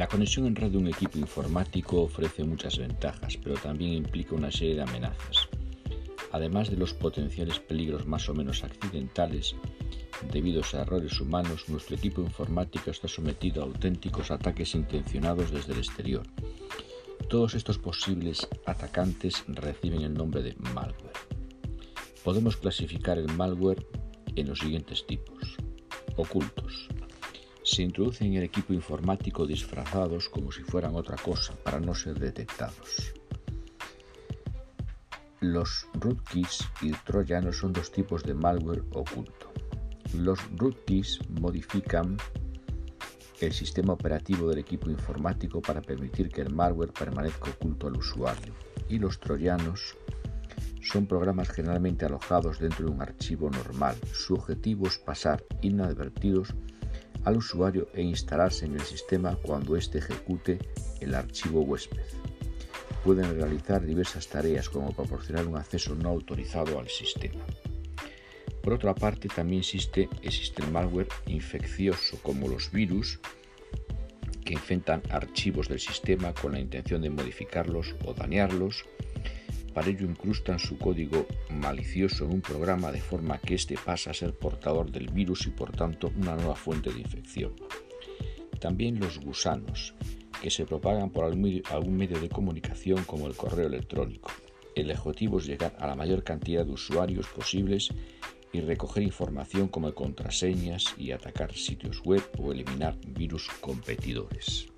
La conexión en red de un equipo informático ofrece muchas ventajas, pero también implica una serie de amenazas. Además de los potenciales peligros más o menos accidentales, debido a errores humanos, nuestro equipo informático está sometido a auténticos ataques intencionados desde el exterior. Todos estos posibles atacantes reciben el nombre de malware. Podemos clasificar el malware en los siguientes tipos. Ocultos. Se introducen en el equipo informático disfrazados como si fueran otra cosa para no ser detectados. Los rootkits y troyanos son dos tipos de malware oculto. Los rootkits modifican el sistema operativo del equipo informático para permitir que el malware permanezca oculto al usuario. Y los troyanos son programas generalmente alojados dentro de un archivo normal. Su objetivo es pasar inadvertidos al usuario e instalarse en el sistema cuando éste ejecute el archivo huésped. Pueden realizar diversas tareas como proporcionar un acceso no autorizado al sistema. Por otra parte, también existe, existe el malware infeccioso como los virus que infectan archivos del sistema con la intención de modificarlos o dañarlos para ello incrustan su código malicioso en un programa de forma que éste pasa a ser portador del virus y por tanto una nueva fuente de infección. También los gusanos, que se propagan por algún medio de comunicación como el correo electrónico. El objetivo es llegar a la mayor cantidad de usuarios posibles y recoger información como contraseñas y atacar sitios web o eliminar virus competidores.